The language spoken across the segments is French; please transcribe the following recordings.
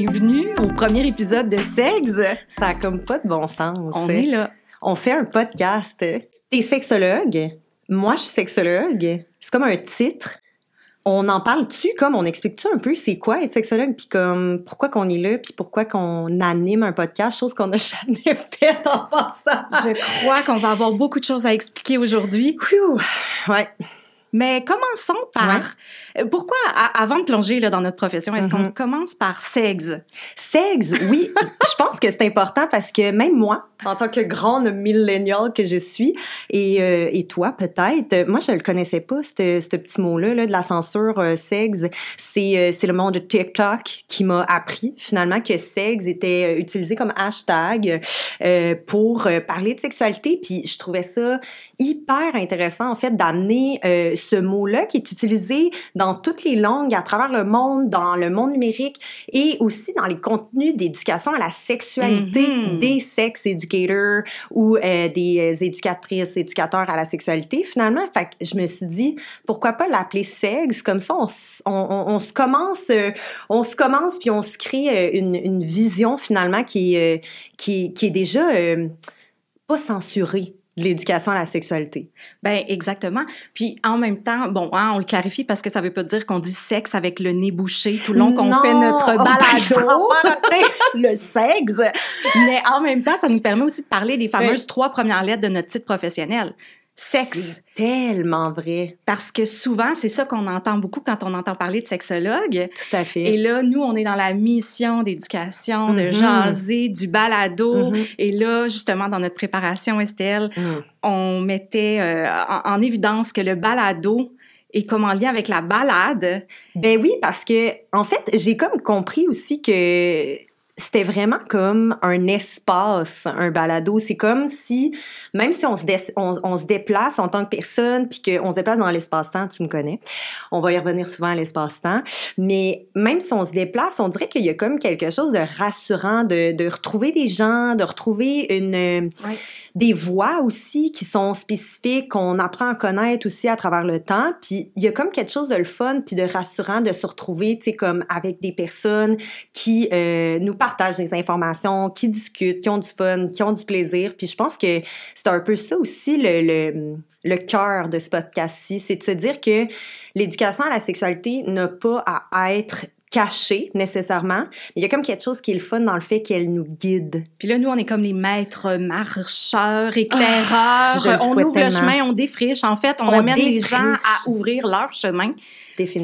bienvenue au premier épisode de Sex. Ça a comme pas de bon sens. On est là. On fait un podcast. T'es sexologue? Moi, je suis sexologue. C'est comme un titre. On en parle-tu? Comme, on explique-tu un peu c'est quoi être sexologue, puis comme pourquoi qu'on est là, puis pourquoi qu'on anime un podcast, chose qu'on n'a jamais fait en passant. Je crois qu'on va avoir beaucoup de choses à expliquer aujourd'hui. Ouais. Mais commençons par. Euh, Pourquoi, à- avant de plonger là, dans notre profession, est-ce qu'on Mhm. commence par sexe? Sexe, oui. je pense que c'est important parce que même moi, en tant que grande milléniale que je suis, et, euh, et toi peut-être, euh, moi je le connaissais pas, ce petit mot-là, là, de la censure euh, sexe. C'est euh, c'est le monde de TikTok qui m'a appris finalement que sexe était utilisé comme hashtag pour parler de sexualité. Puis je trouvais ça hyper intéressant en fait d'amener ce mot-là qui est utilisé dans toutes les langues à travers le monde, dans le monde numérique et aussi dans les contenus d'éducation à la sexualité Mhm. des sex educators ou euh, des euh, éducatrices, éducateurs à la sexualité finalement. Fait que je me suis dit pourquoi pas l'appeler sexe? Comme ça on, se commence euh, on se commence puis on se crée une, une vision finalement qui est, qui, est- qui est déjà euh, pas censurée de l'éducation à la sexualité. Ben exactement. Puis en même temps, bon, hein, on le clarifie parce que ça veut pas dire qu'on dit sexe avec le nez bouché tout le long qu'on fait notre Oh, ben, balado, le sexe. Mais en même temps, ça nous permet aussi de parler des fameuses trois premières lettres de notre titre professionnel. Sexe. Tellement vrai. Parce que souvent, c'est ça qu'on entend beaucoup quand on entend parler de sexologue. Tout à fait. Et là, nous, on est dans la mission d'éducation, de Mhm. jaser, du balado. Mhm. Et là, justement, dans notre préparation, Estelle, Mm. on mettait euh, en, en évidence que le balado est comme en lien avec la balade. Ben oui, parce que en fait, j'ai comme compris aussi que c'était vraiment comme un espace, un balado. C'est comme si, même si on se, dé- on, on se déplace en tant que personne, puis qu'on se déplace dans l'espace-temps, tu me connais, on va y revenir souvent à l'espace-temps, mais même si on se déplace, on dirait qu'il y a comme quelque chose de rassurant, de, de retrouver des gens, de retrouver une, des voix aussi qui sont spécifiques, qu'on apprend à connaître aussi à travers le temps. Puis il y a comme quelque chose de le fun puis de rassurant de se retrouver, tu sais, comme avec des personnes qui euh, nous partagent des informations, qui discutent, qui ont du fun, qui ont du plaisir. Puis je pense que c'est un peu ça aussi le, le, le cœur de ce podcast-ci, c'est de se dire que l'éducation à la sexualité n'a pas à être cachée nécessairement, mais il y a comme quelque chose qui est le fun dans le fait qu'elle nous guide. Puis là, nous, on est comme les maîtres marcheurs, éclaireurs. je le on ouvre le chemin, on défriche. En fait, on, On amène les gens à ouvrir leur chemin.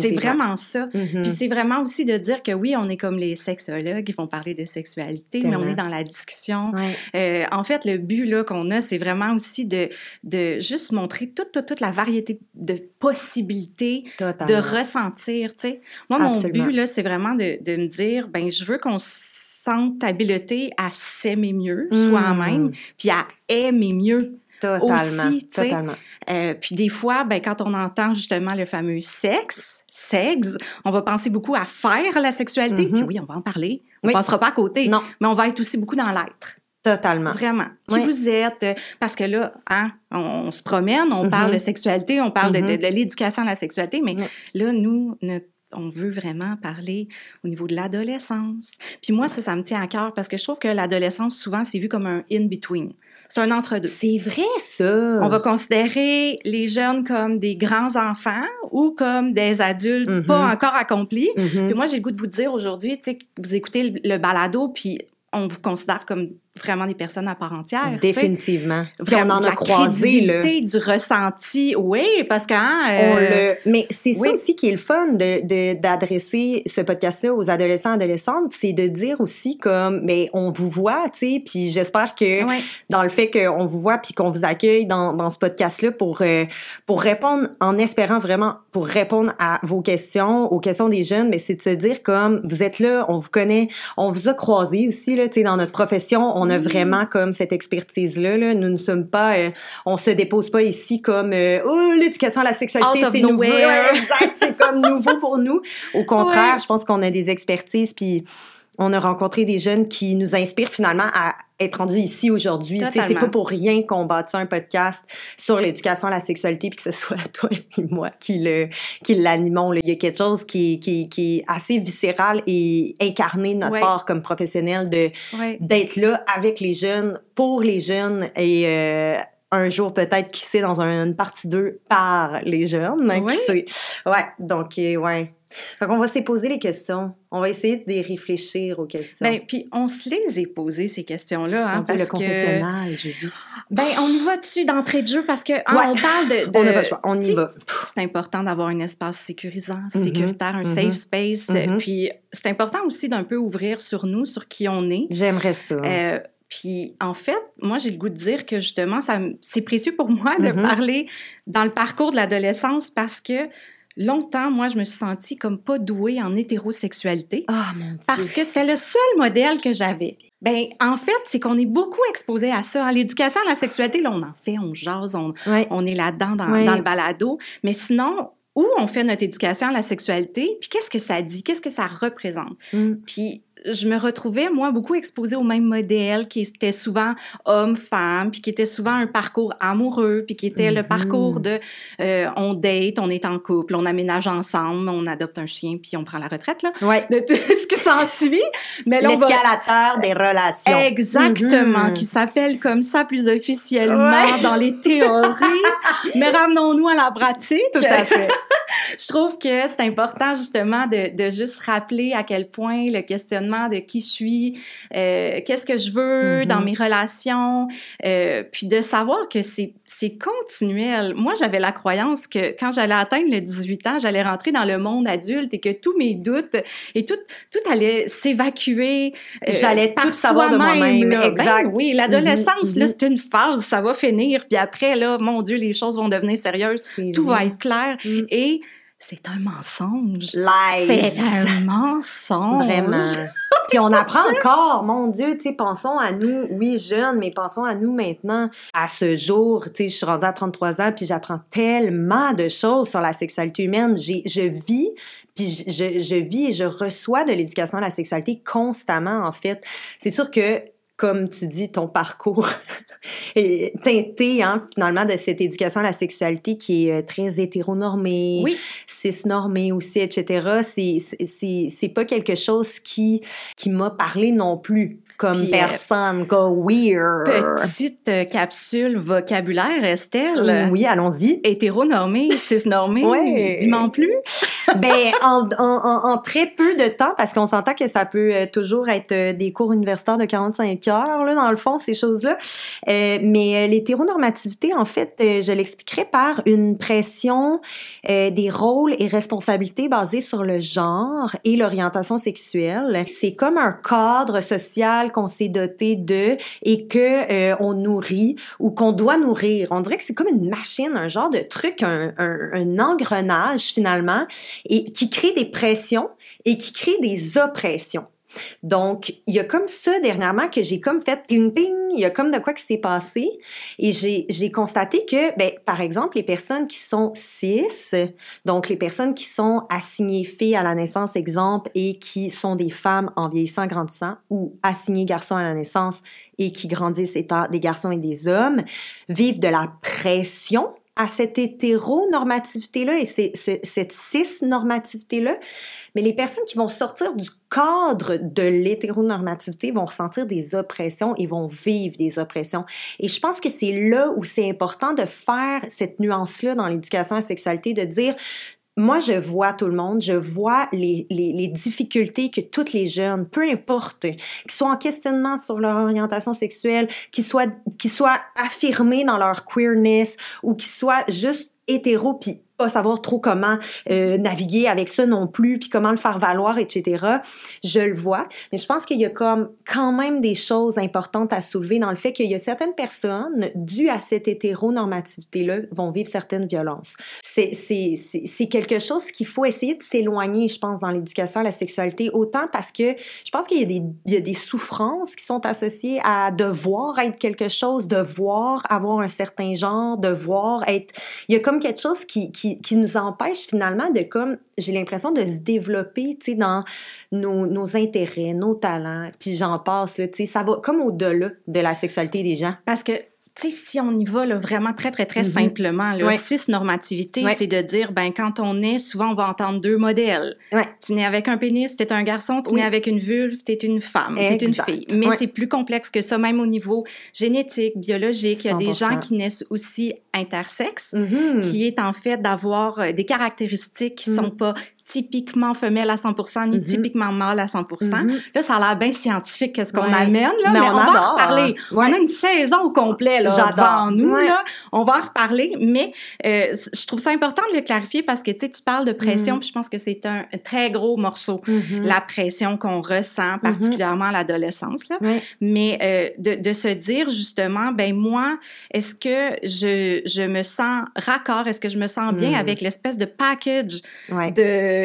C'est vraiment ça. Puis c'est vraiment aussi de dire que oui, on est comme les sexologues, ils vont parler de sexualité, mais on est dans la discussion. Ouais. Euh, en fait, le but là qu'on a, c'est vraiment aussi de, de juste montrer toute, toute, toute la variété de possibilités de ressentir, tu sais. Moi, mon but, là, c'est vraiment de, de me dire, ben je veux qu'on sente habileté à s'aimer mieux Mm. soi-même, puis à aimer mieux. Totalement. aussi, totalement. Euh, puis des fois, ben, quand on entend justement le fameux sexe, sexe, on va penser beaucoup à faire la sexualité, Mhm. puis oui, on va en parler. On Oui. passera pas à côté, Non, mais on va être aussi beaucoup dans l'être. totalement. Vraiment. Qui Oui. vous êtes? euh, Parce que là, hein, on, on se promène, on parle de sexualité, on parle de- de, de l'éducation à la sexualité, mais là, nous, notre- on veut vraiment parler au niveau de l'adolescence. Puis moi, ça, ça me tient à cœur parce que je trouve que l'adolescence, souvent, c'est vu comme un in-between. C'est un entre-deux. C'est vrai, ça. On va considérer les jeunes comme des grands enfants ou comme des adultes Mhm. pas encore accomplis. Mhm. Puis moi, j'ai le goût de vous dire aujourd'hui, tu sais, vous écoutez le, le balado, puis on vous considère comme vraiment des personnes à part entière. Définitivement. Puis on Vraiment en a la croisé, crédibilité, du ressenti. Oui, parce que... hein, On euh, le... Mais c'est oui. ça aussi qui est le fun de, de- d'adresser ce podcast-là aux adolescents adolescentes, c'est de dire aussi comme, mais on vous voit, tu sais, puis j'espère que ouais. dans le fait qu'on vous voit puis qu'on vous accueille dans, dans ce podcast-là pour, euh, pour répondre, en espérant vraiment, pour répondre à vos questions, aux questions des jeunes, mais c'est de se dire comme, vous êtes là, on vous connaît, on vous a croisé aussi, là, tu sais, dans notre profession, on a Oui. vraiment comme cette expertise-là, là. Nous ne sommes pas, euh, on se dépose pas ici comme, euh, oh, l'éducation à la sexualité, c'est nouveau. Ouais, exact, c'est comme nouveau pour nous. Au contraire, Ouais. je pense qu'on a des expertises puis On a rencontré des jeunes qui nous inspirent finalement à être rendus ici aujourd'hui. C'est pas pour rien qu'on bâtit un podcast sur l'éducation à la sexualité puis que ce soit toi et moi qui le qui l'animons. Il y a quelque chose qui, qui, qui est assez viscéral et incarné de notre Ouais. part comme professionnel de Ouais. d'être là avec les jeunes, pour les jeunes et euh, un jour peut-être qui sait dans un- une partie 2 par les jeunes. hein, Oui. Qui sait. Ouais, donc euh, ouais. Fait qu'on va se poser les questions. On va essayer de les réfléchir aux questions. Ben, puis on se les est posées, ces questions-là, hein, parce le que... confessionnal, j'ai vu. Ben, on y va dessus d'entrée de jeu, parce que hein, Ouais. on parle de... de- On n'a pas le choix, on y va. C'est important d'avoir un espace sécurisant, Mhm, sécuritaire, un mhm, safe space. mhm. Puis c'est important aussi d'un peu ouvrir sur nous, sur qui on est. J'aimerais ça. Euh, puis en fait, moi j'ai le goût de dire que justement, c'est précieux pour moi de parler dans le parcours de l'adolescence parce que longtemps, moi, je me suis sentie comme pas douée en hétérosexualité. Ah, mon Dieu. Parce que c'était le seul modèle que j'avais. Ben, en fait, c'est qu'on est beaucoup exposé à ça. À L'éducation à la sexualité, là, on en fait, on jase, on, est là-dedans dans, Oui. dans le balado. Mais sinon, où on fait notre éducation à la sexualité, puis qu'est-ce que ça dit, qu'est-ce que ça représente? Mm. Puis je me retrouvais, moi, beaucoup exposée au même modèle qui était souvent homme-femme, puis qui était souvent un parcours amoureux, puis qui était le Mhm. parcours de euh, on date, on est en couple, on aménage ensemble, on adopte un chien, puis on prend la retraite, là, Ouais. de tout ce qui s'ensuit. Mais on va... L'escalateur des relations. Exactement, Mhm. qui s'appelle comme ça plus officiellement Ouais. dans les théories. Mais ramenons-nous à la pratique. Tout à fait. Je trouve que c'est important justement de, de juste rappeler à quel point le questionnement de qui je suis, euh, qu'est-ce que je veux Mhm. dans mes relations, euh, puis de savoir que c'est c'est continuel. Moi, j'avais la croyance que quand j'allais atteindre le 18 ans, j'allais rentrer dans le monde adulte et que tous mes doutes et tout, tout allait s'évacuer. euh, J'allais par savoir de soi-même, moi-même, là. exact. Ben oui, l'adolescence, Mhm, là, mhm. c'est une phase, ça va finir, puis après, là, mon Dieu, les choses vont devenir sérieuses tout va être clair. Mm. Et c'est un mensonge. C'est un mensonge. Vraiment. Puis on apprend encore, mon Dieu, tu sais, pensons à nous, oui, jeunes, mais pensons à nous maintenant. À ce jour, tu sais, je suis rendue à 33 ans, puis j'apprends tellement de choses sur la sexualité humaine. Je vis, puis je, je, je vis et je reçois de l'éducation à la sexualité constamment, en fait. C'est sûr que, comme tu dis, ton parcours est teinté, hein, finalement, de cette éducation à la sexualité qui est euh, très hétéronormée, Oui, cisnormé aussi, etc. C'est, pas quelque chose qui, qui m'a parlé non plus comme Puis, euh, personne, go weird. petite euh, capsule vocabulaire, Estelle. Oui, allons-y. Hétéronormée, cisnormée, Ouais. dis-moi plus. Ben, en, en, en, très peu de temps, parce qu'on s'entend que ça peut euh, toujours être euh, des cours universitaires de 45 heures, là, dans le fond, ces choses-là. Euh, mais euh, l'hétéronormativité, en fait, je l'expliquerai par une pression euh, des rôles et responsabilités basées sur le genre et l'orientation sexuelle. C'est comme un cadre social qu'on s'est doté de et que euh, on nourrit ou qu'on doit nourrir. On dirait que c'est comme une machine, un genre de truc, un, un, un engrenage finalement, et qui crée des pressions et qui crée des oppressions. Donc, il y a comme ça dernièrement que j'ai comme fait ping ping, il y a comme de quoi qui s'est passé et j'ai constaté que, ben, par exemple, les personnes qui sont cis, donc les personnes qui sont assignées filles à la naissance, exemple, et qui sont des femmes en vieillissant, grandissant, ou assignées garçons à la naissance et qui grandissent étant des garçons et des hommes, vivent de la pression à cette hétéronormativité-là et cette cis-normativité-là. Mais les personnes qui vont sortir du cadre de l'hétéronormativité vont ressentir des oppressions et vont vivre des oppressions. Et je pense que c'est là où c'est important de faire cette nuance-là dans l'éducation à la sexualité, de dire moi, je vois tout le monde, je vois les, les, les difficultés que toutes les jeunes, peu importe, qui soient en questionnement sur leur orientation sexuelle, qui soient, qui soient affirmés dans leur queerness ou qui soient juste hétéro puis pas savoir trop comment euh, naviguer avec ça non plus puis comment le faire valoir etc je le vois. Mais je pense qu'il y a comme quand même des choses importantes à soulever dans le fait qu'il y a certaines personnes dues à cette hétéronormativité là vont vivre certaines violences. C'est quelque chose qu'il faut essayer de s'éloigner je pense dans l'éducation à la sexualité autant parce que je pense qu'il y y a des souffrances qui sont associées à devoir être quelque chose devoir avoir un certain genre devoir être il y a comme quelque chose qui qui, nous empêche finalement de comme, j'ai l'impression de se développer, tu sais, dans nos, nos intérêts, nos talents, puis j'en passe, tu sais, ça va comme au-delà de la sexualité des gens. Parce que tu sais, si on y va là, vraiment très, très, très Mhm. simplement, là, Ouais. cis-normativité, Ouais. c'est de dire, ben quand on est, souvent, on va entendre deux modèles. Ouais. Tu nais avec un pénis, t'es un garçon. Tu Oui. nais avec une vulve, t'es une femme, t'es une fille. Mais c'est plus complexe que ça, même au niveau génétique, biologique. Il y a des 100%. gens qui naissent aussi intersexes, Mhm. qui est en fait d'avoir euh, des caractéristiques qui Mhm. sont pas typiquement femelles à 100 ni Mhm. typiquement mâles à 100 Mhm. Là, ça a l'air bien scientifique, qu'est-ce qu'on Ouais. amène, là, Mais mais, on on, va en reparler. Ouais. On a une saison au complet, là, J'adore. devant nous, Ouais. là. On va en reparler, mais euh, je trouve ça important de le clarifier parce que, tu parles de pression, Mhm. puis je pense que c'est un très gros morceau. Mhm. La pression qu'on ressent, particulièrement à l'adolescence, là. Mais euh, de, de se dire justement, ben moi, est-ce que je, je me sens raccord, est-ce que je me sens bien Mm. avec l'espèce de package Ouais.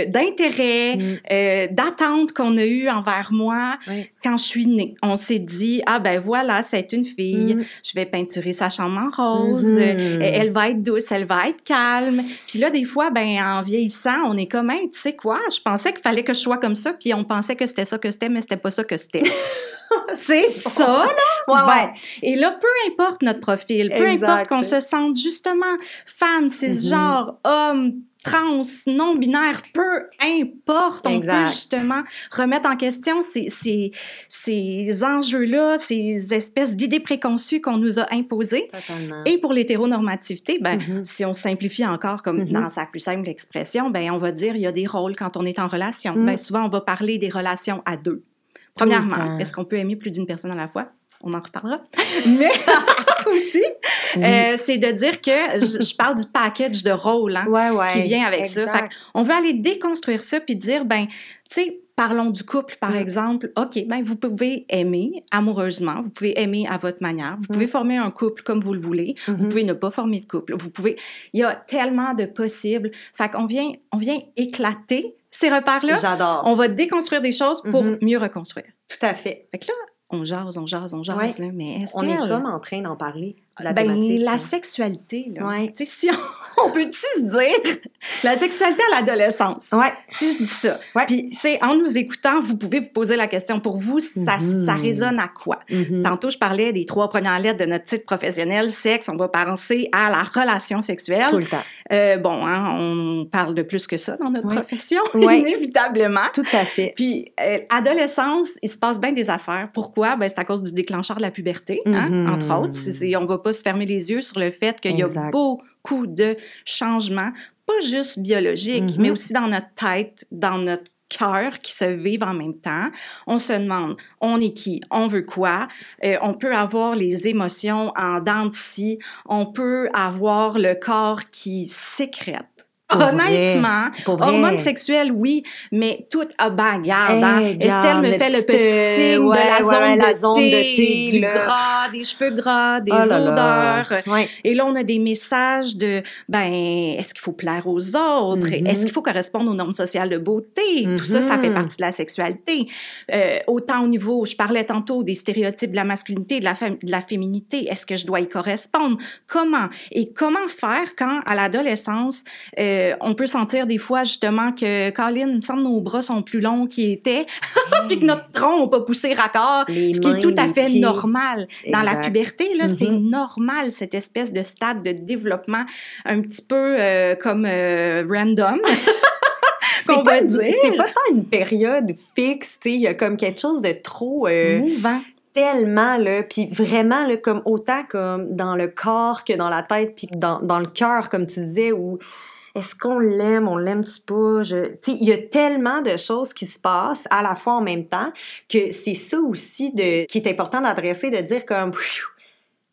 De d'intérêt, Mm. euh, d'attente qu'on a eu envers moi quand je suis née. On s'est dit, ah ben voilà, c'est une fille, Mm. je vais peinturer sa chambre en rose, Mhm. euh, elle va être douce, elle va être calme. Puis là, des fois, ben en vieillissant, on est comme, Hey, tu sais quoi, je pensais qu'il fallait que je sois comme ça, puis on pensait que c'était ça que c'était, mais c'était pas ça que c'était. c'est ça, là? Ouais, Bon. ouais. Et là, peu importe notre profil, peu Exact. importe qu'on se sente justement femme, cisgenre, homme, trans, non-binaire, peu importe, on Exact. peut justement remettre en question ces, ces, ces enjeux-là, ces espèces d'idées préconçues qu'on nous a imposées. Totalement. Et pour l'hétéronormativité, ben, Mhm. si on simplifie encore comme Mhm. dans sa plus simple expression, ben, on va dire il y a des rôles quand on est en relation. Ben, souvent, on va parler des relations à deux. Premièrement, est-ce qu'on peut aimer plus d'une personne à la fois? On en reparlera. Mais aussi, Oui. euh, c'est de dire que je, je parle du package de rôles hein, ouais, ouais. qui vient avec ça. Fait on veut aller déconstruire ça puis dire, ben, tu sais, parlons du couple, par Mm. exemple. OK, ben, vous pouvez aimer amoureusement, vous pouvez aimer à votre manière, vous pouvez Mm. former un couple comme vous le voulez, vous Mhm. pouvez ne pas former de couple, vous pouvez... Il y a tellement de possibles. Fait qu'on vient, on vient éclater ces repères-là. J'adore. On va déconstruire des choses pour Mhm. mieux reconstruire. Tout à fait. Fait que là, on jase, on jase, on jase, Ouais. là, mais On est comme en train d'en parler. La ben, thématique. la sexualité, là. Ouais. Tu sais, si on, on peut-tu se dire la sexualité à l'adolescence? Ouais. Si je dis ça. Ouais. Puis, tu sais, en nous écoutant, vous pouvez vous poser la question pour vous, ça, Mhm. ça résonne à quoi? Mhm. Tantôt, je parlais des trois premières lettres de notre titre professionnel, sexe. On va penser à la relation sexuelle. Tout le temps. Euh, bon, hein, on parle de plus que ça dans notre Ouais. profession, Ouais. inévitablement. Tout à fait. Puis, euh, adolescence, il se passe bien des affaires. Pourquoi? Ben, c'est à cause du déclencheur de la puberté, hein, Mhm. entre autres. C'est- on va pas se fermer les yeux sur le fait qu'il y a beaucoup de changements, pas juste biologiques, Mhm. mais aussi dans notre tête, dans notre cœur qui se vivent en même temps. On se demande, on est qui? On veut quoi? Euh, on peut avoir les émotions en dents de scie. On peut avoir le corps qui sécrète. Pour Honnêtement, Pour vrai. hormones sexuelles, oui, mais tout a bagarre. hein. Hey, Estelle garde, me fait le petit, signe ouais, de la ouais, zone, la zone thé, de thé, du là. gras, des cheveux gras, des Oh là là. odeurs. Ouais. Et là, on a des messages de, ben, est-ce qu'il faut plaire aux autres? Mhm. Est-ce qu'il faut correspondre aux normes sociales de beauté? Tout ça, ça fait partie de la sexualité. Euh, autant au niveau, je parlais tantôt des stéréotypes de la masculinité, de la, de la féminité. Est-ce que je dois y correspondre? Comment? Et comment faire quand, à l'adolescence, euh, on peut sentir des fois, justement, que, Colin, il me semble nos bras sont plus longs qu'ils étaient, puis que notre tronc n'a pas poussé raccord, Les ce qui est tout à fait pieds. normal. Dans la puberté, là, c'est Mhm. normal, cette espèce de stade de développement un petit peu euh, comme euh, random. C'est pas, c'est pas tant une période fixe, il y a comme quelque chose de trop euh, Mouvant. tellement là, puis vraiment là, comme autant comme dans le corps que dans la tête, puis dans, dans le cœur, comme tu disais, où est-ce qu'on l'aime, on l'aime-tu pas? Il y a tellement de choses qui se passent à la fois en même temps que c'est ça aussi de, qui est important d'adresser, de dire comme,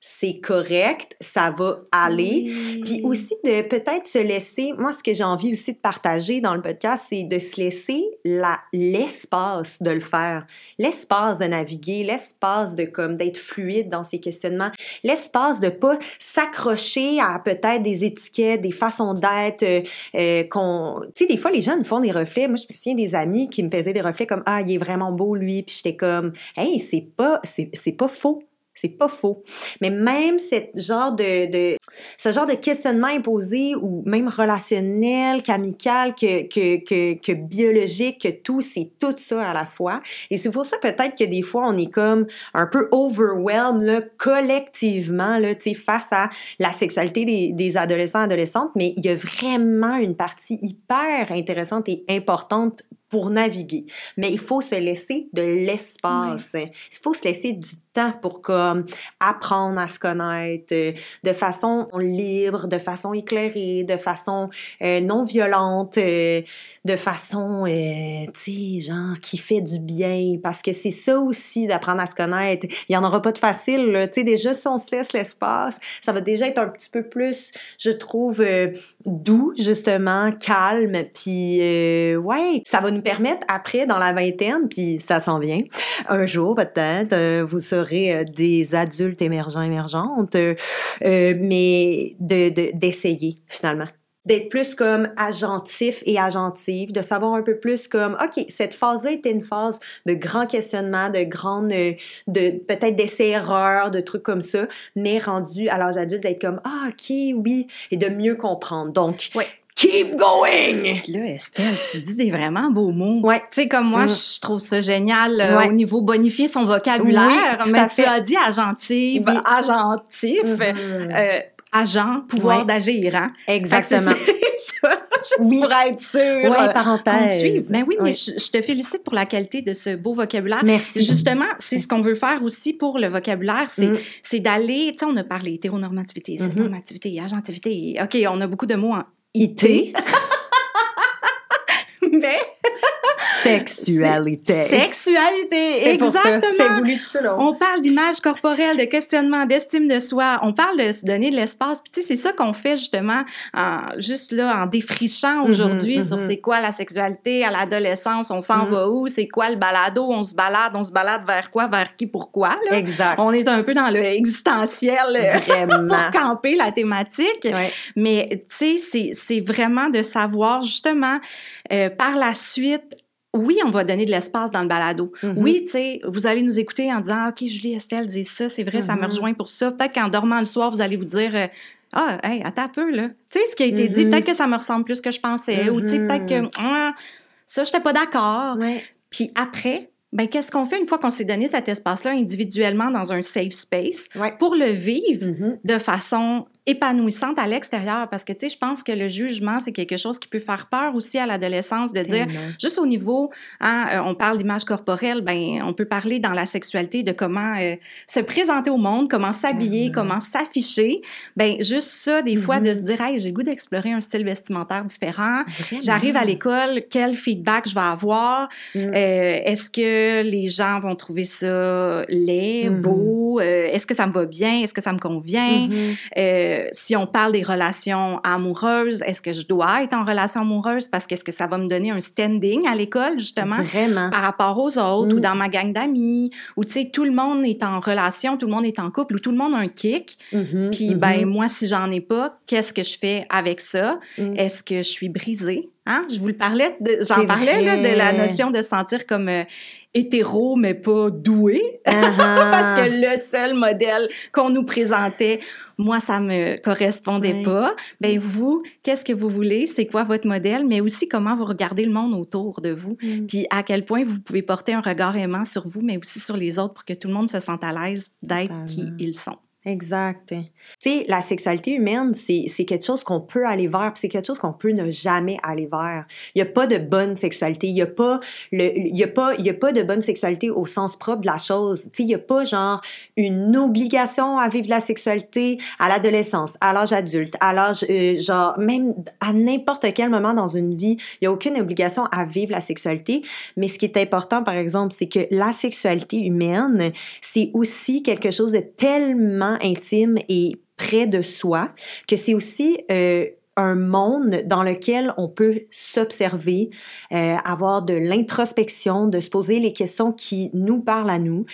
c'est correct, ça va aller. Puis aussi de peut-être se laisser, moi ce que j'ai envie aussi de partager dans le podcast, c'est de se laisser la l'espace de le faire, l'espace de naviguer, l'espace de comme d'être fluide dans ses questionnements, l'espace de pas s'accrocher à peut-être des étiquettes, des façons d'être euh, euh, qu'on tu sais des fois les jeunes font des reflets, moi je me souviens des amis qui me faisaient des reflets comme ah il est vraiment beau lui, puis j'étais comme hey, c'est pas c'est c'est pas faux C'est pas faux. Mais même cette genre de, de, ce genre de questionnement imposé ou même relationnel, qu'amical, que, que, que, que biologique, que tout, c'est tout ça à la fois. Et c'est pour ça peut-être que des fois, on est comme un peu overwhelmed là, collectivement là, face à la sexualité des, des adolescents adolescentes. Mais il y a vraiment une partie hyper intéressante et importante pour naviguer. Mais il faut se laisser de l'espace. Il faut se laisser du pour comme apprendre à se connaître euh, de façon libre, de façon éclairée, de façon euh, non violente, euh, de façon, tu sais, genre qui fait du bien. Parce que c'est ça aussi d'apprendre à se connaître. Il y en aura pas de facile. Tu sais, déjà si on se laisse l'espace, ça va déjà être un petit peu plus, je trouve, doux justement, calme. Puis ouais, ça va nous permettre après, dans la vingtaine, puis ça s'en vient, un jour peut-être, vous serez euh, des adultes émergents, émergentes, euh, mais de, d'essayer finalement d'être plus comme agentif et agentive, de savoir un peu plus comme, OK, cette phase-là était une phase de grand questionnement, de grande, de peut-être d'essais-erreurs, de trucs comme ça, mais rendu à l'âge adulte d'être comme, ah, OK, oui, et de mieux comprendre. Donc, ouais. Keep going! Là, Estelle, tu dis des vraiment beaux mots. Ouais. Tu sais, comme moi, mm. je trouve ça génial euh, au niveau bonifier son vocabulaire. mais tu as dit agentive, agentif, mm-hmm. euh, agent, pouvoir d'agir. Hein? Exactement. oui. pour être sûr ouais, parenthèse. Ben oui, mais je, te félicite pour la qualité de ce beau vocabulaire. Merci. Justement, c'est ce qu'on veut faire aussi pour le vocabulaire, c'est mm. d'aller, tu sais, on a parlé hétéronormativité, mm-hmm. cisnormativité, agentivité. OK, on a beaucoup de mots en IT. Mais Sexualité. Sexualité, exactement. C'est voulu tout le long. On parle d'image corporelle, de questionnement, d'estime de soi. On parle de se donner de l'espace. Puis tu sais, c'est ça qu'on fait justement, en, juste là, en défrichant mhm, aujourd'hui sur mhm. c'est quoi la sexualité à l'adolescence, on s'en mhm. va où, c'est quoi le balado, on se balade, on se balade vers quoi, vers qui, pourquoi. Là? Exact. On est un peu dans le existentiel euh, vraiment. pour camper la thématique. Mais tu sais, c'est vraiment de savoir justement euh, par la suite oui, on va donner de l'espace dans le balado. Mm-hmm. Oui, tu sais, vous allez nous écouter en disant, OK, Julie, Estelle dit ça, c'est vrai, ça me mm-hmm. rejoint pour ça. Peut-être qu'en dormant le soir, vous allez vous dire, euh, ah, hey, attends un peu, là. Tu sais, ce qui a été dit, mm-hmm. peut-être que ça me ressemble plus que je pensais. Ou, tu sais, peut-être que, ah, ça, je n'étais pas d'accord. Puis après, ben qu'est-ce qu'on fait une fois qu'on s'est donné cet espace-là individuellement dans un safe space pour le vivre de façon épanouissante à l'extérieur parce que tu sais je pense que le jugement c'est quelque chose qui peut faire peur aussi à l'adolescence de dire juste au niveau hein, euh, on parle d'image corporelle ben on peut parler dans la sexualité de comment euh, se présenter au monde comment s'habiller comment s'afficher. Ben juste ça des fois de mm-hmm. se dire hey j'ai le goût d'explorer un style vestimentaire différent. J'arrive à l'école quel feedback je vais avoir? Mm. euh, est-ce que les gens vont trouver ça laid mm-hmm. beau? Est-ce que ça me va bien? Est-ce que ça me convient? Si on parle des relations amoureuses, est-ce que je dois être en relation amoureuse? Parce qu'est-ce que ça va me donner un standing à l'école justement Vraiment. par rapport aux autres ou mm. dans ma gang d'amis? Ou tu sais tout le monde est en relation, tout le monde est en couple ou tout le monde a un kick. Mm-hmm, puis ben mm-hmm. moi si j'en ai pas, qu'est-ce que je fais avec ça? Mm. Est-ce que je suis brisée? Hein? Je vous le parlais, j'en parlais là, de la notion de sentir comme euh, hétéro mais pas doué, uh-huh. parce que le seul modèle qu'on nous présentait moi, ça me correspondait pas. Ben vous, qu'est-ce que vous voulez? C'est quoi votre modèle? Mais aussi comment vous regardez le monde autour de vous? Mm. Puis à quel point vous pouvez porter un regard aimant sur vous, mais aussi sur les autres pour que tout le monde se sente à l'aise d'être qui ils sont. Exact. Tu sais, la sexualité humaine, c'est quelque chose qu'on peut aller vers, c'est quelque chose qu'on peut ne jamais aller vers. Il n'y a pas de bonne sexualité, il n'y a pas le y a pas y a pas de bonne sexualité au sens propre de la chose. Tu sais, il n'y a pas genre une obligation à vivre la sexualité à l'adolescence, à l'âge adulte, à l'âge euh, genre même à n'importe quel moment dans une vie, il n'y a aucune obligation à vivre la sexualité, mais ce qui est important par exemple, c'est que la sexualité humaine, c'est aussi quelque chose de tellement intime et près de soi, que c'est aussi euh, un monde dans lequel on peut s'observer, euh, avoir de l'introspection, de se poser les questions qui nous parlent à nous.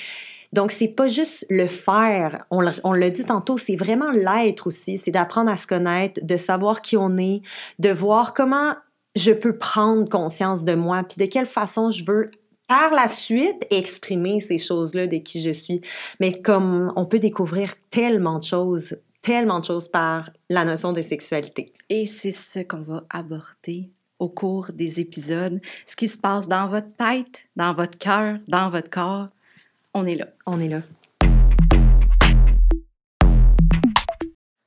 Donc, c'est pas juste le faire, on, on l'a dit tantôt, c'est vraiment l'être aussi, c'est d'apprendre à se connaître, de savoir qui on est, de voir comment je peux prendre conscience de moi, puis de quelle façon je veux par la suite exprimer ces choses-là de qui je suis. Mais comme on peut découvrir tellement de choses, tellement de choses par la notion de sexualité. Et c'est ce qu'on va aborder au cours des épisodes. Ce qui se passe dans votre tête, dans votre cœur, dans votre corps, on est là. On est là.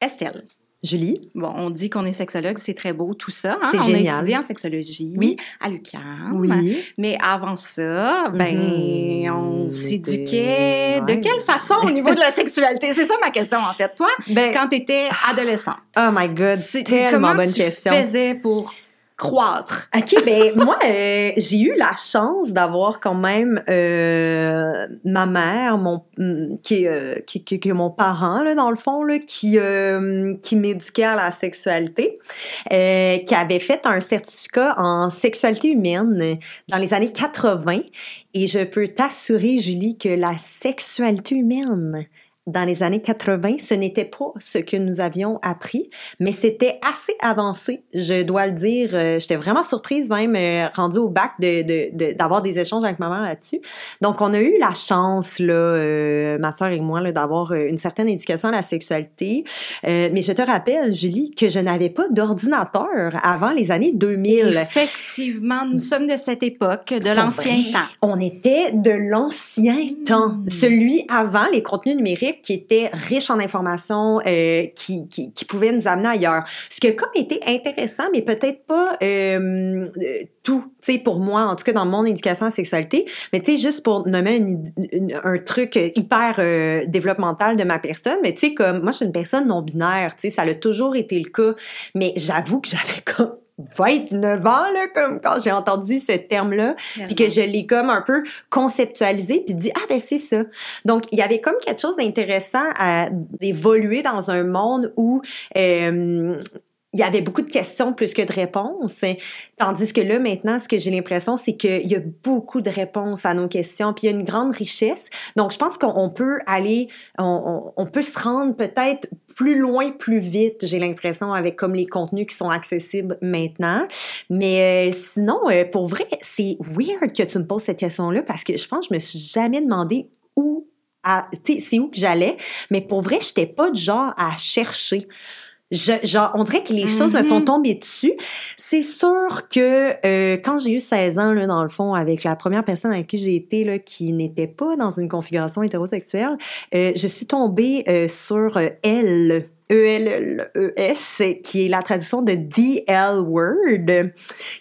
Estelle. Julie? Bon, on dit qu'on est sexologue, c'est très beau, tout ça. Hein? C'est on génial. a étudié en sexologie Oui. à l'UQAM. Oui. Mais avant ça, ben, Mhm. on s'éduquait. De quelle façon au niveau de la sexualité? C'est ça ma question, en fait. Toi, Ben, quand tu étais adolescente, oh my God, tellement comment bonne tu question. faisais pour croître? OK, ben moi, euh, j'ai eu la chance d'avoir quand même euh, ma mère, mon, mm, qui, est, euh, qui, qui, qui est mon parent, là, dans le fond, là, qui, qui m'éduquait à la sexualité, qui avait fait un certificat en sexualité humaine dans les années 80. Et je peux t'assurer, Julie, que la sexualité humaine dans les années 80, ce n'était pas ce que nous avions appris, mais c'était assez avancé, je dois le dire. Euh, J'étais vraiment surprise même, euh, rendue au bac, de, de, de- d'avoir des échanges avec ma mère là-dessus. Donc, on a eu la chance, là, euh, ma soeur et moi, d'avoir une certaine éducation à la sexualité. Mais je te rappelle, Julie, que je n'avais pas d'ordinateur avant les années 2000. Effectivement, nous sommes de cette époque, de l'ancien temps. On était de l'ancien Mm. temps, celui avant les contenus numériques qui étaient riches en informations, euh, qui, qui, pouvaient nous amener ailleurs. Ce qui a comme été intéressant, mais peut-être pas euh, euh, tout, tu sais, pour moi, en tout cas dans mon éducation à la sexualité, mais tu sais, juste pour nommer un truc hyper développemental de ma personne, mais tu sais, comme moi, je suis une personne non-binaire, tu sais, ça a toujours été le cas, mais j'avoue que j'avais comme 29 ans, là, comme quand j'ai entendu ce terme-là, puis que je l'ai comme un peu conceptualisé, puis dit ah ben c'est ça. Donc il y avait comme quelque chose d'intéressant à d'évoluer dans un monde où euh, il y avait beaucoup de questions plus que de réponses. Tandis que là, maintenant, ce que j'ai l'impression, c'est qu'il y a beaucoup de réponses à nos questions, puis il y a une grande richesse. Donc, je pense qu'on peut aller, on, on- on peut se rendre peut-être plus loin, plus vite, j'ai l'impression, avec comme les contenus qui sont accessibles maintenant. Mais euh, sinon, euh, pour vrai, c'est weird que tu me poses cette question-là parce que je pense que je me suis jamais demandé où, c'est où que j'allais. Mais pour vrai, j'étais pas du genre à chercher. Je, genre, on dirait que les choses me Mhm. sont tombées dessus. C'est sûr que euh, quand j'ai eu 16 ans, là, dans le fond, avec la première personne avec qui j'ai été, là, qui n'était pas dans une configuration hétérosexuelle, euh, je suis tombée euh, sur euh, Elle. E-L-L-E-S, qui est la traduction de The L Word,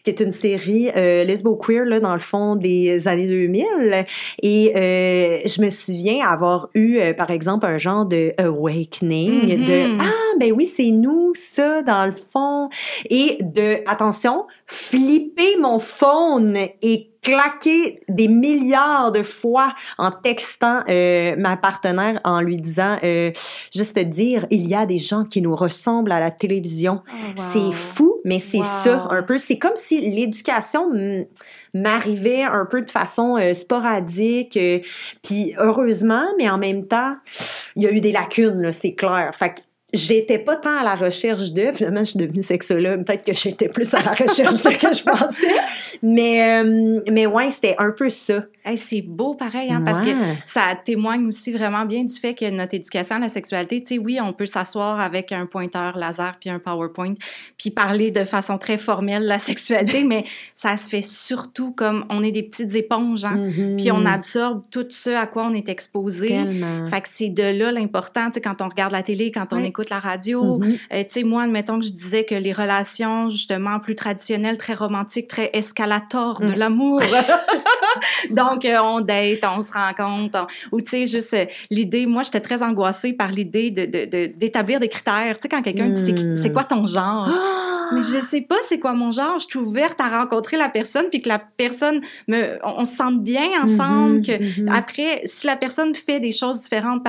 qui est une série euh, lesbo-queer, là, dans le fond, des années 2000. Et euh, je me souviens avoir eu, euh, par exemple, un genre de awakening, de « Ah, ben oui, c'est nous, ça, dans le fond. » Et de, attention, flipper mon phone et claquer des milliards de fois en textant euh, ma partenaire en lui disant euh, juste dire il y a des gens qui nous ressemblent à la télévision. C'est fou mais c'est Wow. ça un peu. C'est comme si l'éducation m'arrivait un peu de façon euh, sporadique euh, puis heureusement mais en même temps il y a eu des lacunes c'est clair. Fait que J'étais pas tant à la recherche de, finalement je suis devenue sexologue, peut-être que j'étais plus à la recherche de que je pensais, mais euh, mais ouais, c'était un peu ça. Hey, c'est beau pareil, hein, parce que ça témoigne aussi vraiment bien du fait que notre éducation à la sexualité, tu sais, oui, on peut s'asseoir avec un pointeur laser puis un PowerPoint, puis parler de façon très formelle la sexualité, mais ça se fait surtout comme on est des petites éponges, hein, Mhm. puis on absorbe tout ce à quoi on est exposé. tellement. Fait que c'est de là l'important, tu sais, quand on regarde la télé, quand on écoute la radio. Mhm. Euh, tu sais, moi, admettons que je disais que les relations, justement, plus traditionnelles, très romantiques, très escalators de Mm. l'amour. Donc, euh, on date, on se rencontre. on- Ou, tu sais, juste euh, l'idée, moi, j'étais très angoissée par l'idée de, de- de- d'établir des critères. Tu sais, quand quelqu'un dit, c'est Mm. c'est quoi ton genre? Mais je sais pas c'est quoi mon genre. Je suis ouverte à rencontrer la personne, puis que la personne me, on, on se sente bien ensemble. Mhm, que mhm. après, si la personne fait des choses différentes,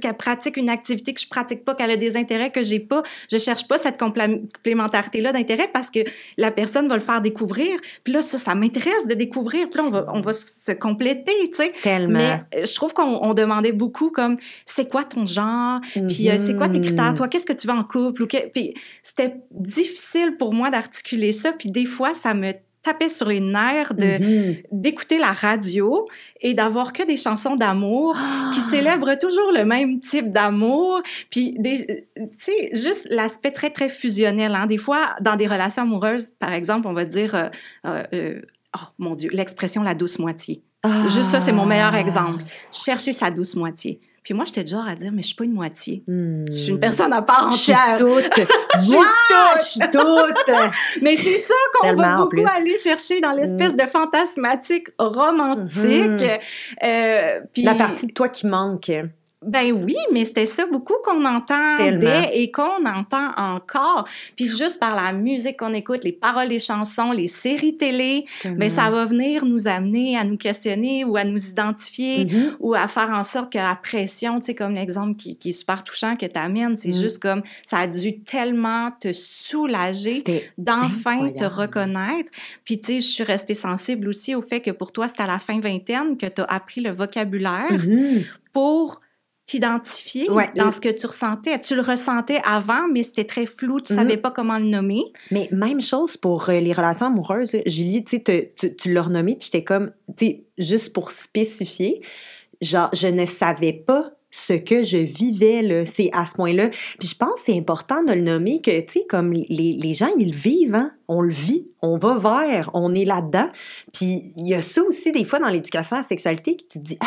qu'elle pratique une activité que je pratique pas, qu'elle a des intérêts que j'ai pas, je cherche pas cette complé- complémentarité-là d'intérêt parce que la personne va le faire découvrir. Puis là, ça, ça m'intéresse de découvrir. Puis là, on va, on va se compléter, tu sais. Tellement. Mais euh, je trouve qu'on on demandait beaucoup comme c'est quoi ton genre, puis euh, c'est quoi tes critères, Mhm. toi, qu'est-ce que tu veux en couple ou que... Puis c'était difficile pour moi d'articuler ça, puis des fois ça me tapait sur les nerfs de Mhm. d'écouter la radio et d'avoir que des chansons d'amour qui Ah! célèbrent toujours le même type d'amour. Puis, des- tu sais, juste l'aspect très, très fusionnel. Hein. Des fois, dans des relations amoureuses, par exemple, on va dire, euh, euh, euh, oh mon Dieu, l'expression la douce moitié. Juste ça, c'est mon meilleur Ah! exemple. Chercher sa douce moitié. Puis moi, j'étais du genre à dire, mais je suis pas une moitié. Hmm. Je suis une personne à part Je suis entière. toute. Je suis toute. je suis toute. Mais c'est ça qu'on va beaucoup plus. aller chercher dans l'espèce Mm. de fantasmatique romantique. Mhm. Euh, puis- La partie de toi qui manque. Ben oui, mais c'était ça beaucoup qu'on entendait Tellement. et qu'on entend encore. Puis juste par la musique qu'on écoute, les paroles des chansons, les séries télé, ben ça va venir nous amener à nous questionner ou à nous identifier Mhm. ou à faire en sorte que la pression, tu sais, comme l'exemple qui, qui est super touchant que tu amènes, c'est Mm. juste comme ça a dû tellement te soulager d'enfin te reconnaître. Puis, tu sais, je suis restée sensible aussi au fait que pour toi, c'est à la fin vingtaine que tu as appris le vocabulaire Mhm. pour t'identifier Ouais. dans ce que tu ressentais? Tu le ressentais avant, mais c'était très flou, tu Mhm. savais pas comment le nommer. Mais même chose pour euh, les relations amoureuses. là. Julie, tu tu, tu l'as renommé, puis j'étais comme, tu sais, juste pour spécifier, genre, je ne savais pas ce que je vivais. C'est à ce point-là. Puis je pense que c'est important de le nommer que, tu sais, comme les, les gens, ils le vivent, hein. On le vit, on va vers, on est là-dedans. Puis il y a ça aussi, des fois, dans l'éducation à la sexualité, que tu te dis, ah,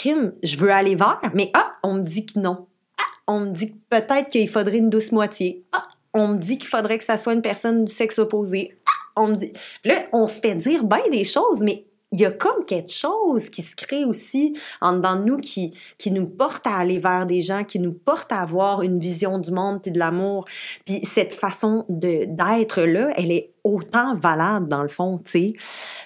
Kim, je veux aller vers, mais ah, on me dit que non. Ah, on me dit que peut-être qu'il faudrait une douce moitié. Ah, on me dit qu'il faudrait que ça soit une personne du sexe opposé. Ah, on me dit. Là, on se fait dire bien des choses, mais il y a comme quelque chose qui se crée aussi en dedans de nous qui, qui nous porte à aller vers des gens, qui nous porte à avoir une vision du monde puis de l'amour. Puis cette façon d'être là, elle est autant valable dans le fond, tu sais.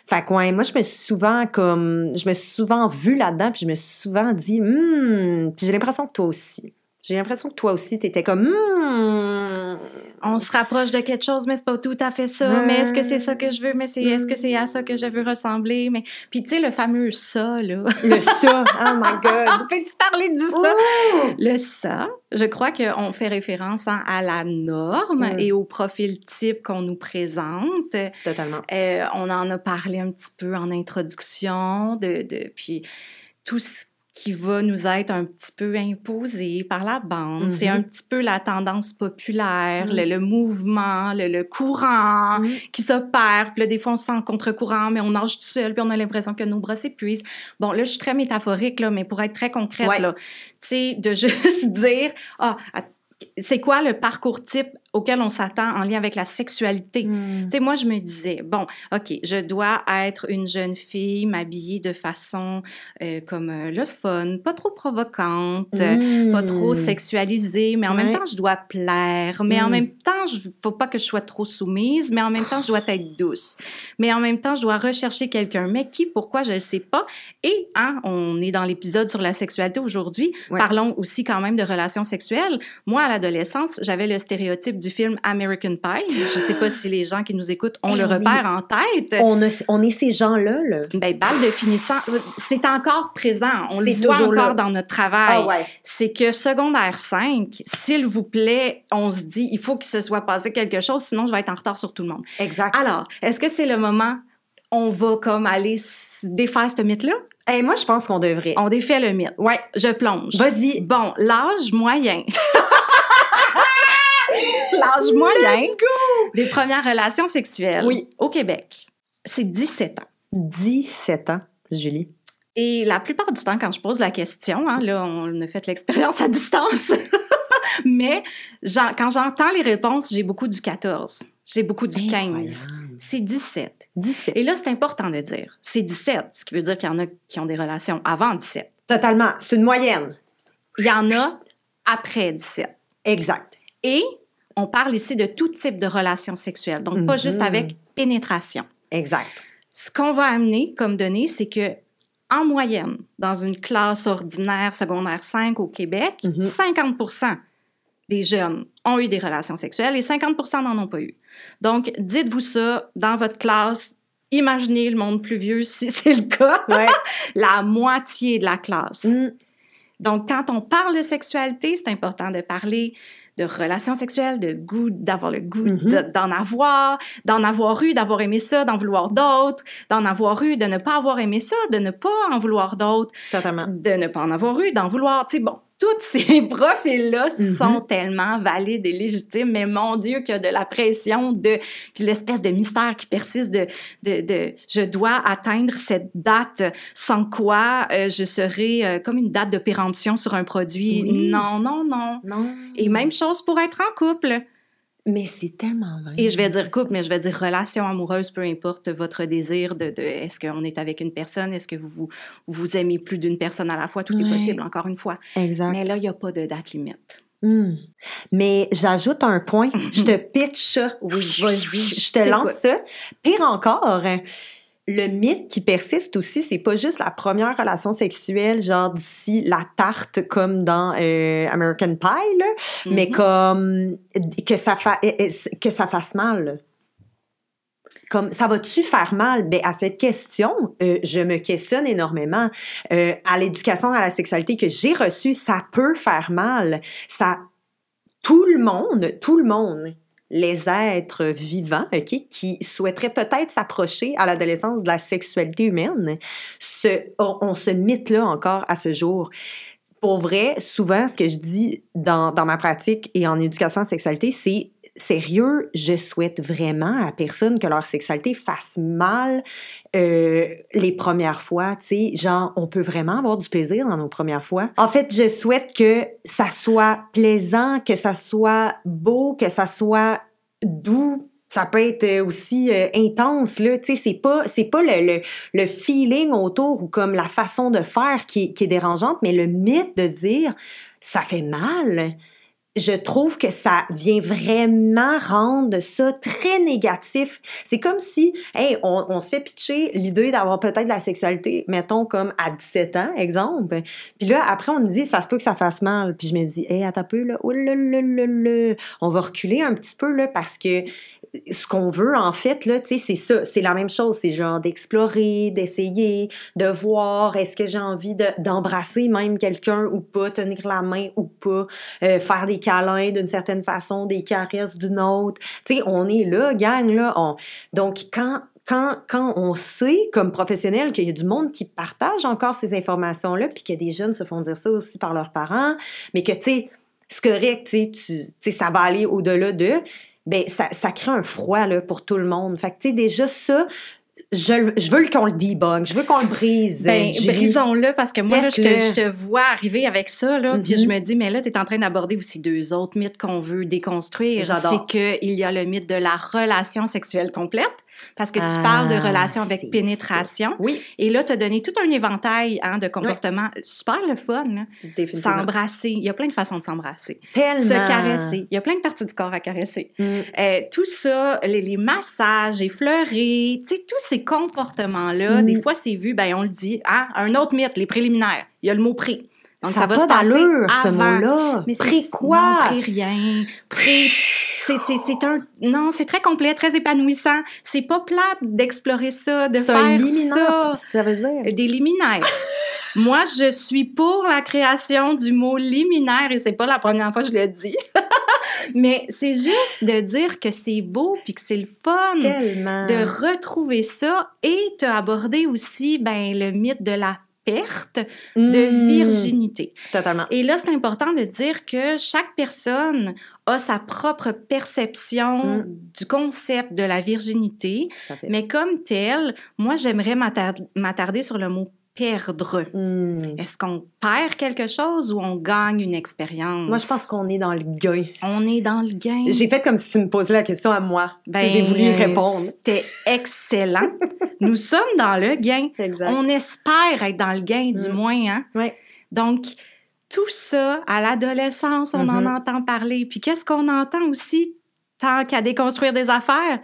Fait que moi je me suis souvent comme je me suis souvent vue là-dedans, puis je me suis souvent dit hmm, puis j'ai l'impression que toi aussi. J'ai l'impression que toi aussi t'étais comme hmm. On se rapproche de quelque chose, mais c'est pas tout à fait ça. Mais est-ce que c'est ça que je veux? Mais c'est est-ce que c'est à ça que je veux ressembler? Mais puis tu sais le fameux ça là. le ça. Oh my god. Peux-tu parler du ça? Ouh! Le ça, je crois qu'on fait référence hein, à la norme Mm. et au profil type qu'on nous présente. Totalement. Euh, on en a parlé un petit peu en introduction, de, de- puis tout ce qui va nous être un petit peu imposé par la bande. C'est Mhm. un petit peu la tendance populaire, Mhm. le, le mouvement, le, le courant Mm. qui s'opère. Puis là, des fois, on se sent en contre-courant, mais on nage tout seul, puis on a l'impression que nos bras s'épuisent. Bon, là, je suis très métaphorique, là, mais pour être très concrète, Ouais. là, tu sais, de juste dire, ah, c'est quoi le parcours type auquel on s'attend en lien avec la sexualité? Hmm. Tu sais, moi, je me disais, bon, OK, je dois être une jeune fille, m'habiller de façon euh, comme euh, le fun, pas trop provocante, euh, pas trop Hmm. sexualisée, mais en même temps, je dois plaire. Mais en Mm. même temps, il faut pas que je sois trop soumise, mais en même temps, je dois être douce. Mais en même temps, je dois rechercher quelqu'un. Mais qui, pourquoi, je ne sais pas. Et hein, on est dans l'épisode sur la sexualité aujourd'hui. Ouais. Parlons aussi quand même de relations sexuelles. Moi, à l'adolescence, j'avais le stéréotype du film American Pie. Je sais pas si les gens qui nous écoutent ont Eh le repère en tête. On, a- on est ces gens-là, là. Ben, balle de finissant, c'est encore présent. On le voit encore là. dans notre travail. Ah ouais. C'est que secondaire 5, s'il vous plaît, on se dit, il faut qu'il se soit passé quelque chose, sinon je vais être en retard sur tout le monde. Exact. Alors, est-ce que c'est le moment on va comme aller défaire ce mythe-là? Hey, moi, je pense qu'on devrait. On défait le mythe. Ouais. Je plonge. Vas-y. Bon, l'âge moyen. l'âge moyen des premières relations sexuelles Oui. au Québec, c'est 17 ans. 17 ans, Julie. Et la plupart du temps, quand je pose la question, hein, là, on a fait l'expérience à distance, mais quand j'entends les réponses, j'ai beaucoup du 14, j'ai beaucoup du 15. Incroyable. C'est 17. 17. Et là, c'est important de dire, c'est 17, ce qui veut dire qu'il y en a qui ont des relations avant 17. Totalement. C'est une moyenne. Il y en a après 17. Exact. Et on parle ici de tout type de relations sexuelles, donc pas Mhm. juste avec pénétration. Exact. Ce qu'on va amener comme donnée, c'est que en moyenne, dans une classe ordinaire secondaire 5 au Québec, Mhm. 50% des jeunes ont eu des relations sexuelles et 50% n'en ont pas eu. Donc, dites-vous ça dans votre classe. Imaginez le monde plus vieux si c'est le cas. Ouais. La moitié de la classe Mm. Donc, quand on parle de sexualité, c'est important de parler de relations sexuelles, de goût, d'avoir le goût Mhm. d'en avoir, d'en avoir eu, d'avoir aimé ça, d'en vouloir d'autres, d'en avoir eu, de ne pas avoir aimé ça, de ne pas en vouloir d'autres, de ne pas en avoir eu, d'en vouloir. Tu sais, bon, tous ces profils-là Mhm. sont tellement valides et légitimes, mais mon Dieu, qu'il y a de la pression, de, puis l'espèce de mystère qui persiste de, de, de je dois atteindre cette date sans quoi euh, je serai euh, comme une date de péremption sur un produit. Oui. Non, non, non. Non. Et même chose pour être en couple. Mais c'est tellement vrai. Et je vais dire couple, mais je vais dire relation amoureuse, peu importe votre désir de, de est-ce qu'on est avec une personne, est-ce que vous, vous aimez plus d'une personne à la fois, tout est possible, encore une fois. Exact. Mais là, il n'y a pas de date limite. Hmm. Mais j'ajoute un point. Je te pitch ça. Oui, Je te lance ça. Pire encore, le mythe qui persiste aussi, c'est pas juste la première relation sexuelle, genre d'ici la tarte comme dans euh, American Pie, là, mais Mhm. comme que ça, fa- eh, eh, que ça fasse mal. Comme ça va-tu faire mal? Ben, à cette question, euh, je me questionne énormément. Euh, à l'éducation à la sexualité que j'ai reçue, ça peut faire mal. Ça, tout le monde, tout le monde, les êtres vivants, qui souhaiteraient peut-être s'approcher à l'adolescence de la sexualité humaine, se, on, se mythe là encore à ce jour. Pour vrai, souvent, ce que je dis dans, dans ma pratique et en éducation à la sexualité, c'est sérieux, je souhaite vraiment à personne que leur sexualité fasse mal euh, les premières fois, tu sais, genre, on peut vraiment avoir du plaisir dans nos premières fois. En fait, je souhaite que ça soit plaisant, que ça soit beau, que ça soit doux. Ça peut être aussi euh, intense, là, tu sais, c'est pas, c'est pas le, le, feeling autour ou comme la façon de faire qui, qui est dérangeante, mais le mythe de dire, ça fait mal je trouve que ça vient vraiment rendre ça très négatif. C'est comme si, hey, on, on se fait pitcher l'idée d'avoir peut-être la sexualité, mettons comme à 17 ans, exemple. Puis là, après, on nous dit, ça se peut que ça fasse mal. Puis je me dis, hey, attends un peu, là, oh. On va reculer un petit peu, là, parce que ce qu'on veut, en fait, là, tu sais, c'est ça, c'est la même chose. C'est genre d'explorer, d'essayer, de voir, est-ce que j'ai envie de- d'embrasser même quelqu'un ou pas, tenir la main ou pas, euh, faire des câlins d'une certaine façon, des caresses d'une autre. Tu sais, on est là, gang, là. on- Donc, quand quand, quand on sait, comme professionnel, qu'il y a du monde qui partage encore ces informations-là, puis que des jeunes se font dire ça aussi par leurs parents, mais que, tu sais, c'est correct, tu sais, ça va aller au-delà de, ben ça, ça crée un froid, là, pour tout le monde. Fait que, tu sais, déjà, ça, je, je veux qu'on le debunk, je veux qu'on le brise. Ben, Julie. brisons-le parce que moi, là, je, te, je te vois arriver avec ça, là, puis je me dis, mais là, tu es en train d'aborder aussi deux autres mythes qu'on veut déconstruire. J'adore. C'est qu'il y a le mythe de la relation sexuelle complète, parce que tu Ah, parles de relation avec c'est pénétration. Oui, Et là, tu as donné tout un éventail hein, de comportements super le fun. S'embrasser. Il y a plein de façons de s'embrasser. Tellement. Se caresser. Il y a plein de parties du corps à caresser. Mm. Euh, tout ça, les, les massages, effleurer, tu sais, tous ces comportements-là, Mm. des fois, c'est vu, ben on le dit, hein, un autre mythe, les préliminaires. Il y a le mot pré. Donc, ça va pas se passer ce mot-là. Mais c'est- Pré quoi? Pré rien. Pré... C'est, c'est, c'est un... Non, c'est très complet, très épanouissant. C'est pas plate d'explorer ça, de faire un ça. liminaire, ça veut dire. Des liminaires. Moi, je suis pour la création du mot liminaire et c'est pas la première fois que je le dis. Mais c'est juste de dire que c'est beau puis que c'est le fun Tellement. de retrouver ça et aborder aussi ben le mythe de la perte de Mm. virginité. Totalement. Et là, c'est important de dire que chaque personne a sa propre perception Mm. du concept de la virginité, mais comme tel, moi, j'aimerais m'attar- m'attarder sur le mot perdre. Mm. Est-ce qu'on perd quelque chose ou on gagne une expérience? Moi, je pense qu'on est dans le gain. On est dans le gain. J'ai fait comme si tu me posais la question à moi. Ben, J'ai voulu y répondre. C'était excellent. Nous sommes dans le gain. Exact. On espère être dans le gain, du Mm. moins. Hein? Donc, tout ça, à l'adolescence, on en Mhm. entend parler. Puis qu'est-ce qu'on entend aussi, tant qu'à déconstruire des affaires?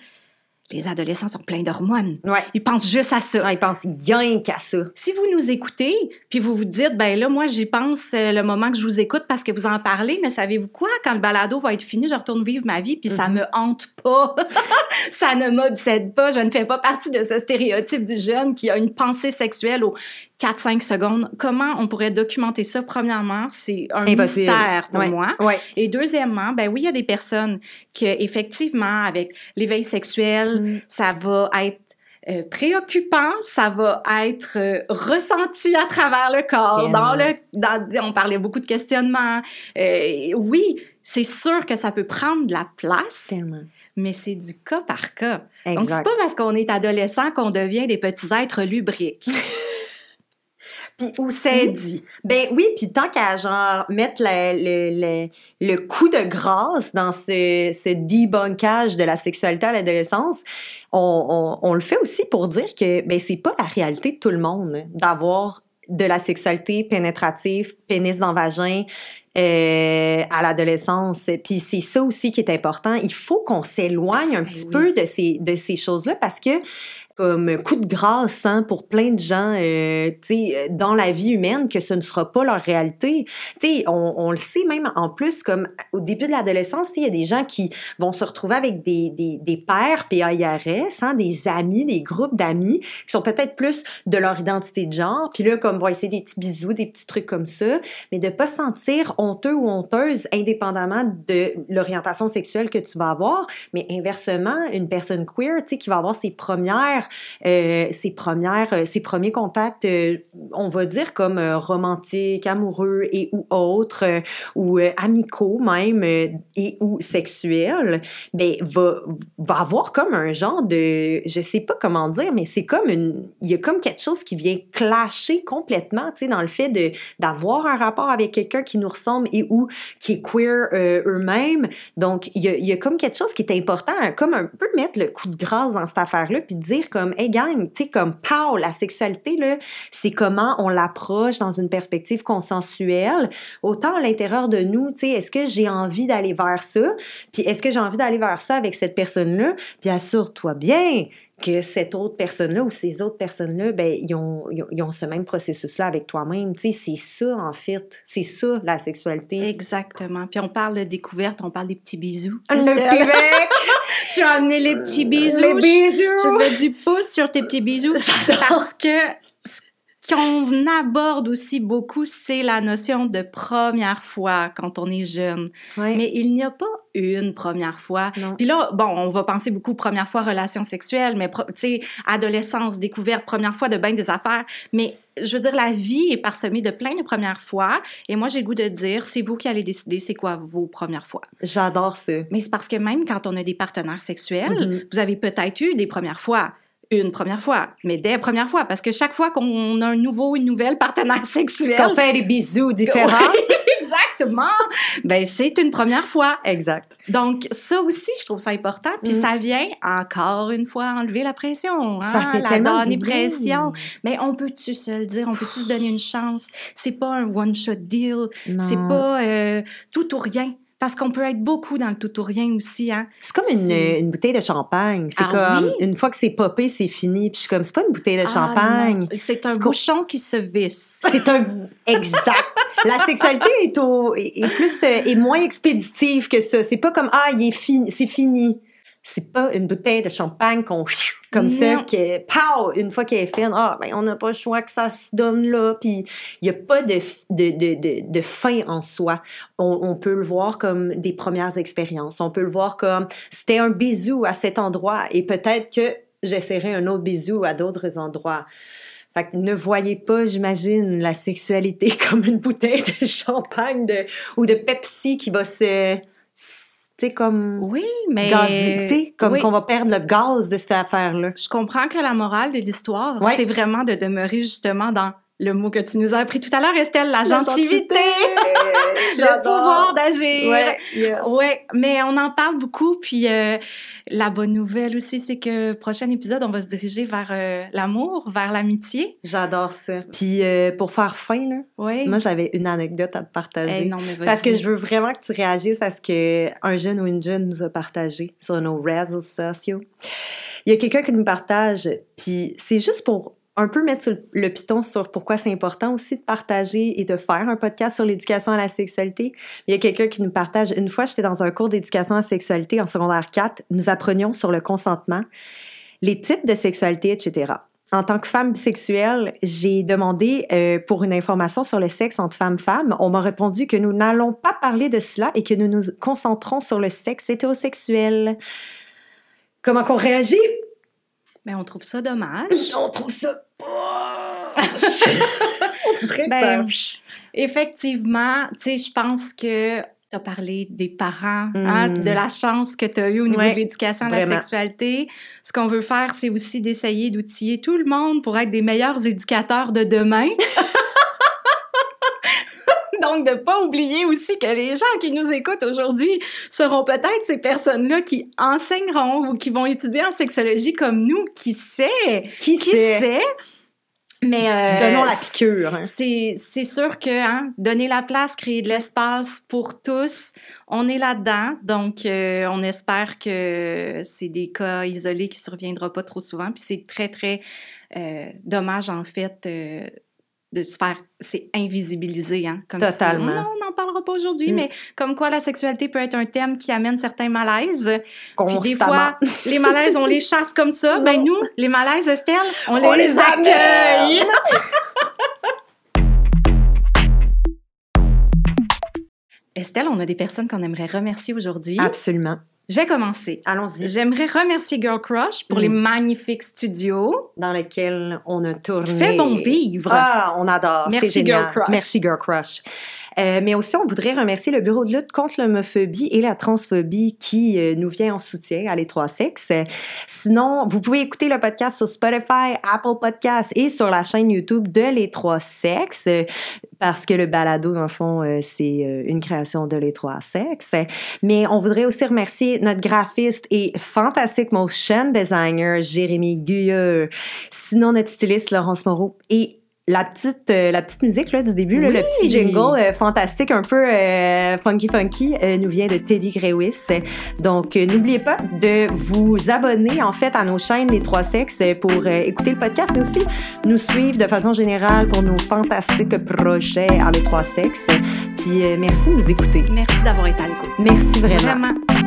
Les adolescents sont pleins d'hormones. Ouais. Ils pensent juste à ça. Ouais, il pense rien qu'à ça. Si vous nous écoutez, puis vous vous dites, ben là, moi, j'y pense euh, le moment que je vous écoute parce que vous en parlez, mais savez-vous quoi? Quand le balado va être fini, je retourne vivre ma vie, puis ça Mhm. me hante pas. ça ne m'obsède pas. Je ne fais pas partie de ce stéréotype du jeune qui a une pensée sexuelle au 4-5 secondes. Comment on pourrait documenter ça? Premièrement, c'est un Impossible. mystère pour Ouais. moi. Ouais. Et deuxièmement, ben oui, il y a des personnes que effectivement, avec l'éveil sexuel, Mm. ça va être euh, préoccupant, ça va être euh, ressenti à travers le corps. Dans le, dans, on parlait beaucoup de questionnements. Euh, oui, c'est sûr que ça peut prendre de la place, Tellement. mais c'est du cas par cas. Donc, c'est Exact. pas parce qu'on est adolescent qu'on devient des petits êtres lubriques. Puis C'est aussi, dit? ben oui, puis tant qu'à genre mettre le, le, le, le coup de grâce dans ce, ce debunkage de la sexualité à l'adolescence, on, on, on le fait aussi pour dire que ben c'est pas la réalité de tout le monde d'avoir de la sexualité pénétrative, pénis dans vagin euh, à l'adolescence. Puis c'est ça aussi qui est important. Il faut qu'on s'éloigne un Ben petit oui. peu de ces, de ces choses-là parce que comme coup de grâce hein, pour plein de gens euh, dans la vie humaine que ce ne sera pas leur réalité. On, on le sait même en plus, comme au début de l'adolescence, il y a des gens qui vont se retrouver avec des, des, des pères PAIRS, hein, des amis, des groupes d'amis qui sont peut-être plus de leur identité de genre, puis là, comme vont essayer des petits bisous, des petits trucs comme ça, mais de pas se sentir honteux ou honteuse indépendamment de l'orientation sexuelle que tu vas avoir, mais inversement, une personne queer, tu sais, qui va avoir ses premières euh, ses premières, euh, ses premiers contacts, euh, on va dire comme romantiques, amoureux et ou autres, ou amicaux même, et ou sexuels, ben va, va avoir comme un genre de, je sais pas comment dire, mais c'est comme une, il y a comme quelque chose qui vient clasher complètement, tu sais, dans le fait de d'avoir un rapport avec quelqu'un qui nous ressemble et ou qui est queer euh, eux-mêmes. Donc, il y, a, comme quelque chose qui est important, comme un peu mettre le coup de grâce dans cette affaire-là, puis dire comme, hey gang, tu sais, comme, pow, la sexualité, là, c'est comment on l'approche dans une perspective consensuelle, autant à l'intérieur de nous, tu sais, est-ce que j'ai envie d'aller vers ça, puis est-ce que j'ai envie d'aller vers ça avec cette personne-là, puis assure-toi bien que cette autre personne-là ou ces autres personnes-là, ben, ils ont, ils ont, ils ont ce même processus-là avec toi-même. Tu sais, c'est ça, en fait. C'est ça, la sexualité. Exactement. Puis on parle de découverte, on parle des petits bisous. Le. Québec! Tu as amené les petits bisous. Les bisous! Je veux du pouce sur tes petits bisous parce que qu'on aborde aussi beaucoup, c'est la notion de première fois quand on est jeune. Mais il n'y a pas une première fois. Non. Puis là, bon, on va penser beaucoup première fois relation sexuelle, mais tu sais, adolescence, découverte, première fois de bain des affaires. Mais je veux dire, la vie est parsemée de plein de premières fois. Et moi, j'ai le goût de dire, c'est vous qui allez décider c'est quoi vos premières fois. J'adore ça. Mais c'est parce que même quand on a des partenaires sexuels, Mhm. vous avez peut-être eu des premières fois. Une première fois, mais des premières fois, parce que chaque fois qu'on a un nouveau, une nouvelle partenaire sexuel, Qu'on fait des bisous différents. Oui, exactement, ben c'est une première fois. exact. Donc ça aussi, je trouve ça important. Puis Mhm. ça vient encore une fois enlever la pression, hein, Ça fait la donner pression. Mais on peut-tu se le dire, on peut-tu se donner une chance? C'est pas un one shot deal, c'est pas euh, tout ou rien. Parce qu'on peut être beaucoup dans le tout ou rien aussi, hein. C'est comme une, une bouteille de champagne. C'est Ah comme, oui? une fois que c'est popé, c'est fini. Puis je suis comme, c'est pas une bouteille de Ah, champagne. C'est un bouchon qui se visse. C'est un exact. La sexualité est au est est plus euh, est moins expéditive que ça. C'est pas comme ah il est fini, c'est fini. C'est pas une bouteille de champagne qu'on comme ça que pow une fois qu'elle est faite ah ben on n'a pas le choix que ça se donne là puis il y a pas de de, de, de, de fin en soi. On, on peut le voir comme des premières expériences. On peut le voir comme c'était un bisou à cet endroit et peut-être que j'essaierai un autre bisou à d'autres endroits. Fait que ne voyez pas, j'imagine, la sexualité comme une bouteille de champagne de, ou de Pepsi qui va se. Sais, comme. Oui, mais comme Oui. qu'on va perdre le gaz de cette affaire-là. Je comprends que la morale de l'histoire, Ouais. c'est vraiment de demeurer justement dans le mot que tu nous as appris tout à l'heure, Estelle, la, La gentilité, le pouvoir d'agir. Ouais, yes. Ouais, mais on en parle beaucoup. Puis euh, la bonne nouvelle aussi, c'est que prochain épisode, on va se diriger vers euh, l'amour, vers l'amitié. J'adore ça. Puis euh, pour faire fin, là, Oui. moi j'avais une anecdote à te partager. Hey, non, mais Parce que je veux vraiment que tu réagisses à ce qu'un jeune ou une jeune nous a partagé sur nos réseaux sociaux. Il y a quelqu'un qui nous partage, puis c'est juste pour un peu mettre le- piton sur pourquoi c'est important aussi de partager et de faire un podcast sur l'éducation à la sexualité. Il y a quelqu'un qui nous partage, une fois j'étais dans un cours d'éducation à la sexualité en secondaire 4, nous apprenions sur le consentement, les types de sexualité, etc. en tant que femme bisexuelle, j'ai demandé euh, pour une information sur le sexe entre femmes-femmes. On m'a répondu que nous n'allons pas parler de cela et que nous nous concentrons sur le sexe hétérosexuel. Comment qu'on réagit? Mais on trouve ça dommage. On trouve ça on dirait ben, Effectivement, tu sais, je pense que tu as parlé des parents, hein, hmm. de la chance que tu as eue au niveau de l'éducation à la sexualité. Ce qu'on veut faire, c'est aussi d'essayer d'outiller tout le monde pour être des meilleurs éducateurs de demain. Donc, de ne pas oublier aussi que les gens qui nous écoutent aujourd'hui seront peut-être ces personnes-là qui enseigneront ou qui vont étudier en sexologie comme nous. Qui sait? Qui, sait? Mais euh, donnons la piqûre. Hein. C'est c'est sûr que hein, donner la place, créer de l'espace pour tous, on est là-dedans. Donc euh, on espère que c'est des cas isolés qui surviendront pas trop souvent. Puis c'est très très euh, dommage en fait de se faire, c'est invisibilisé, hein, comme Totalement. Si, on n'en parlera pas aujourd'hui, mm. mais comme quoi la sexualité peut être un thème qui amène certains malaises. Puis des fois, les malaises, on les chasse comme ça. Ben nous, les malaises, Estelle, on, on les, accueille. Estelle, on a des personnes qu'on aimerait remercier aujourd'hui. Absolument. Je vais commencer. Allons-y. J'aimerais remercier Girl Crush pour les mm. magnifiques studios dans lesquels on a tourné. Fait bon vivre. Ah, on adore. Merci Girl Crush. Merci Girl Crush. Euh, mais aussi, on voudrait remercier le Bureau de lutte contre l'homophobie et la transphobie qui euh, nous vient en soutien à les trois sexes. Sinon, vous pouvez écouter le podcast sur Spotify, Apple Podcasts et sur la chaîne YouTube de les trois sexes parce que le balado, dans le fond, euh, c'est une création de les trois sexes. Mais on voudrait aussi remercier notre graphiste et fantastique motion designer, Jérémy Guyeux. Sinon, notre styliste, Laurence Moreau et la petite, euh, la petite musique là, du début, le petit jingle euh, fantastique, un peu euh, funky funky, nous vient de Teddy Grewis. Donc, n'oubliez pas de vous abonner en fait à nos chaînes des trois sexes pour écouter le podcast, mais aussi nous suivre de façon générale pour nos fantastiques projets à les trois sexes. Puis merci de nous écouter. Merci d'avoir été à l'écoute. Merci vraiment. Vraiment.